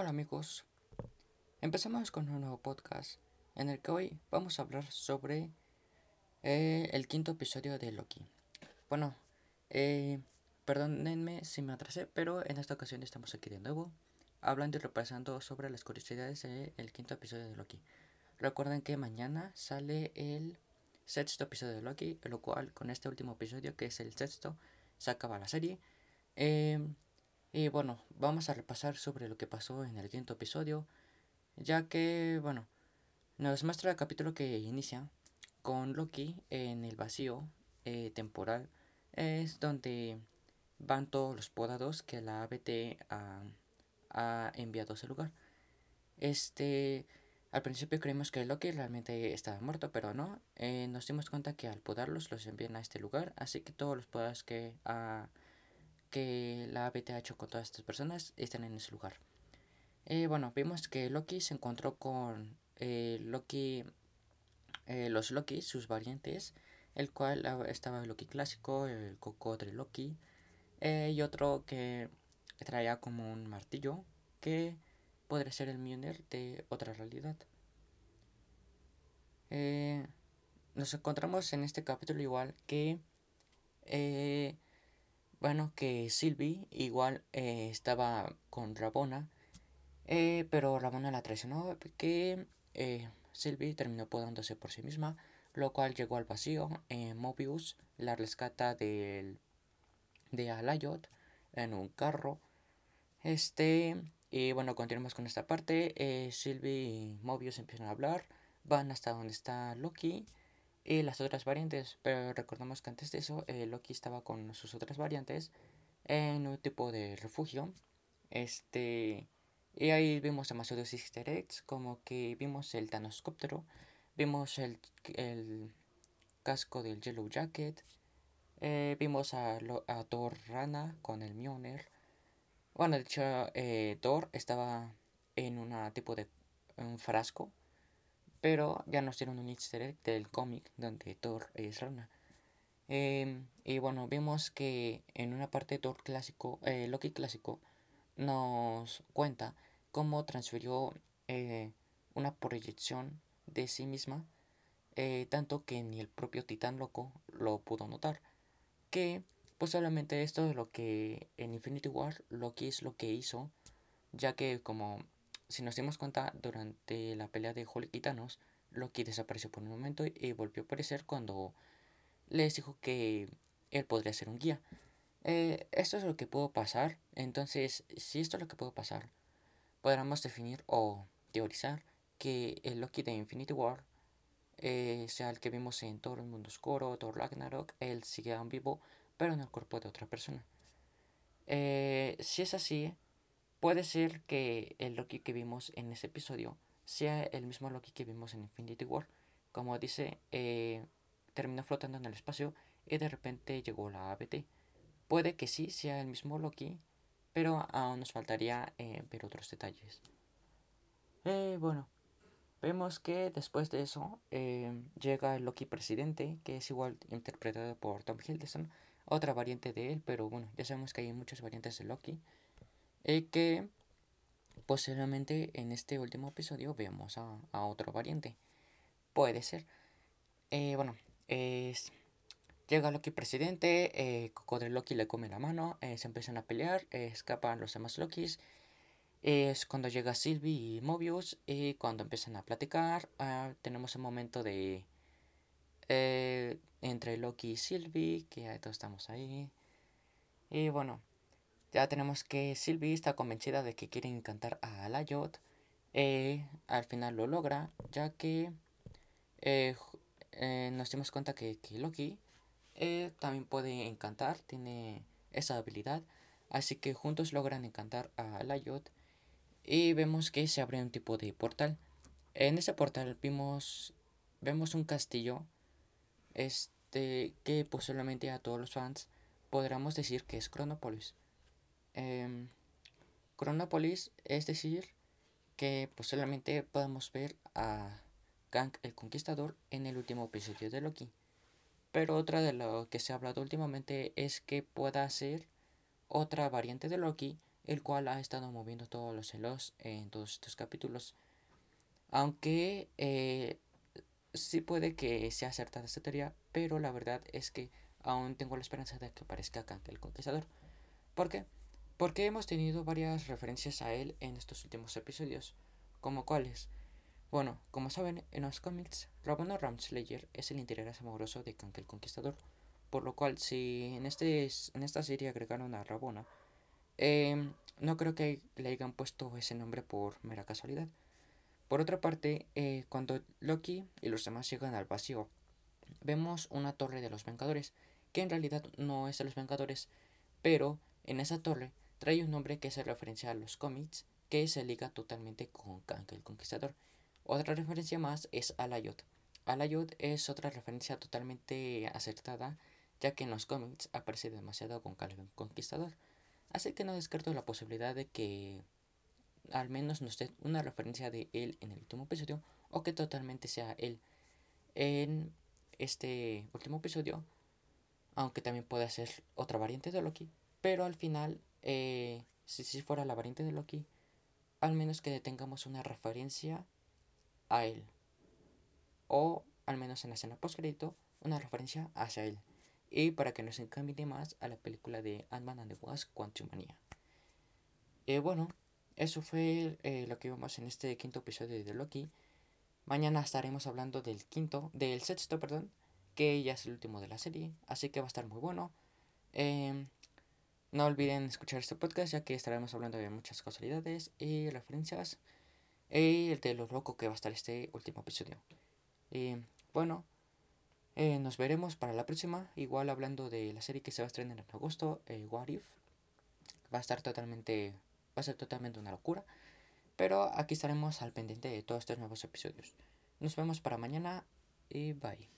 Hola amigos, empezamos con un nuevo podcast en el que hoy vamos a hablar sobre eh, el quinto episodio de Loki. Bueno, eh, perdónenme si me atrasé, pero en esta ocasión estamos aquí de nuevo hablando y repasando sobre las curiosidades del quinto episodio de Loki. Recuerden que mañana sale el sexto episodio de Loki, lo cual con este último episodio, que es el sexto, se acaba la serie. Eh, y bueno, vamos a repasar sobre lo que pasó en el quinto episodio, ya que, bueno, nos muestra el capítulo que inicia con Loki en el vacío eh, temporal. Es donde van todos los podados que la ABT ha, ha enviado a ese lugar. Este, al principio creímos que Loki realmente estaba muerto, pero no. Eh, nos dimos cuenta que al podarlos los envían a este lugar, así que todos los podados que ha que la ABT ha hecho con todas estas personas están en ese lugar. Eh, bueno, vimos que Loki se encontró con eh, Loki, eh, los Loki, sus variantes, el cual estaba el Loki clásico, el Cocodre Loki, y otro que traía como un martillo, que podría ser el Mjolnir de otra realidad. nos encontramos en este capítulo igual que bueno, que Sylvie igual eh, estaba con Rabona, eh, pero Rabona la traicionó, que eh, Sylvie terminó podándose por sí misma, lo cual llegó al vacío. Mobius la rescata del, de Alayot en un carro. Este, y bueno, continuamos con esta parte. Sylvie y Mobius empiezan a hablar, van hasta donde está Loki y las otras variantes. Pero recordamos que antes de eso, eh, Loki estaba con sus otras variantes en un tipo de refugio. Este. Y ahí vimos demasiados easter eggs, como que vimos el Thanoscóptero, vimos el, el casco del Yellow Jacket, eh, vimos a, a, Thor Rana con el Mjolnir. Bueno, de hecho, eh, Thor estaba en un tipo de un frasco pero ya nos dieron un easter egg del cómic donde Thor es rana. Em, y bueno, vemos que en una parte de Thor clásico, eh, Loki clásico, nos cuenta cómo transfirió eh, una proyección de sí misma, eh, tanto que ni el propio titán loco lo pudo notar. Que posiblemente esto es lo que en Infinity War Loki es lo que hizo, ya que como si nos dimos cuenta, durante la pelea de Hulk y Thanos, Loki desapareció por un momento y volvió a aparecer cuando les dijo que él podría ser un guía. Eh, esto es lo que pudo pasar. Entonces, si esto es lo que pudo pasar, podríamos definir o teorizar que el Loki de Infinity War eh, sea el que vimos en todo el mundo oscuro, Thor Ragnarok, él sigue aún vivo, pero en el cuerpo de otra persona. Eh, si es así, Puede ser que el Loki que vimos en ese episodio sea el mismo Loki que vimos en Infinity War. Como dice, eh, terminó flotando en el espacio y de repente llegó la ABT. Puede que sí sea el mismo Loki, pero aún nos faltaría eh, ver otros detalles. Eh, bueno, vemos que después de eso llega el Loki presidente, que es igual interpretado por Tom Hiddleston, otra variante de él, pero bueno, ya sabemos que hay muchas variantes de Loki. Y que posiblemente en este último episodio veamos a, otro variante. Puede ser. Eh, bueno, es, llega Loki presidente, eh, Loki le come la mano, eh, se empiezan a pelear, eh, escapan los demás Lokis. Es cuando llega Sylvie y Mobius y cuando empiezan a platicar, ah, tenemos un momento de... entre Loki y Sylvie, que ya todos estamos ahí. Y bueno, ya tenemos que Sylvie está convencida de que quiere encantar a Alayot. Eh, al final lo logra, ya que eh, eh, nos dimos cuenta que, Loki también puede encantar, tiene esa habilidad. Así que juntos logran encantar a Alayot. Y vemos que se abre un tipo de portal. En ese portal vimos, vemos un castillo este, que posiblemente a todos los fans podríamos decir que es Chronopolis. Eh, Cronopolis, es decir, que posiblemente podamos ver a Kang el Conquistador en el último episodio de Loki. Pero otra de lo que se ha hablado últimamente es que pueda ser otra variante de Loki el cual ha estado moviendo todos los celos en todos estos capítulos. Aunque eh, sí puede que sea acertada esta teoría, pero la verdad es que aún tengo la esperanza de que aparezca Kang el Conquistador. ¿Por qué? Porque hemos tenido varias referencias a él en estos últimos episodios, como cuáles. Bueno, como saben, en los cómics, Ravonna Ramslayer es el interés amoroso de Kang el Conquistador, por lo cual si en, este, en esta serie agregaron a Ravonna, em, no creo que le hayan puesto ese nombre por mera casualidad. Por otra parte, eh, cuando Loki y los demás llegan al vacío, vemos una torre de los Vengadores, que en realidad no es de los Vengadores, pero en esa torre trae un nombre que hace referencia a los cómics, que se liga totalmente con Kang el Conquistador. Otra referencia más es Alayot. Alayot es otra referencia totalmente acertada, ya que en los cómics aparece demasiado con Kang el Conquistador. Así que no descarto la posibilidad de que al menos nos dé una referencia de él en el último episodio o que totalmente sea él en este último episodio, aunque también puede ser otra variante de Loki, pero al final, eh, si, si fuera la variante de Loki, al menos que tengamos una referencia a él, o al menos en la escena post crédito, una referencia hacia él, y para que nos encamine más a la película de Ant-Man and the Wasp Quantumania. Eh, bueno, eso fue eh, lo que vimos en este quinto episodio de Loki. Mañana estaremos hablando del quinto, del sexto, perdón, que ya es el último de la serie, así que va a estar muy bueno. Em, no olviden escuchar este podcast ya que estaremos hablando de muchas casualidades y referencias y de lo loco que va a estar este último episodio. Y bueno, eh, nos veremos para la próxima, igual hablando de la serie que se va a estrenar en agosto, eh, What If. Va a estar totalmente va a ser totalmente una locura. Pero aquí estaremos al pendiente de todos estos nuevos episodios. Nos vemos para mañana y bye.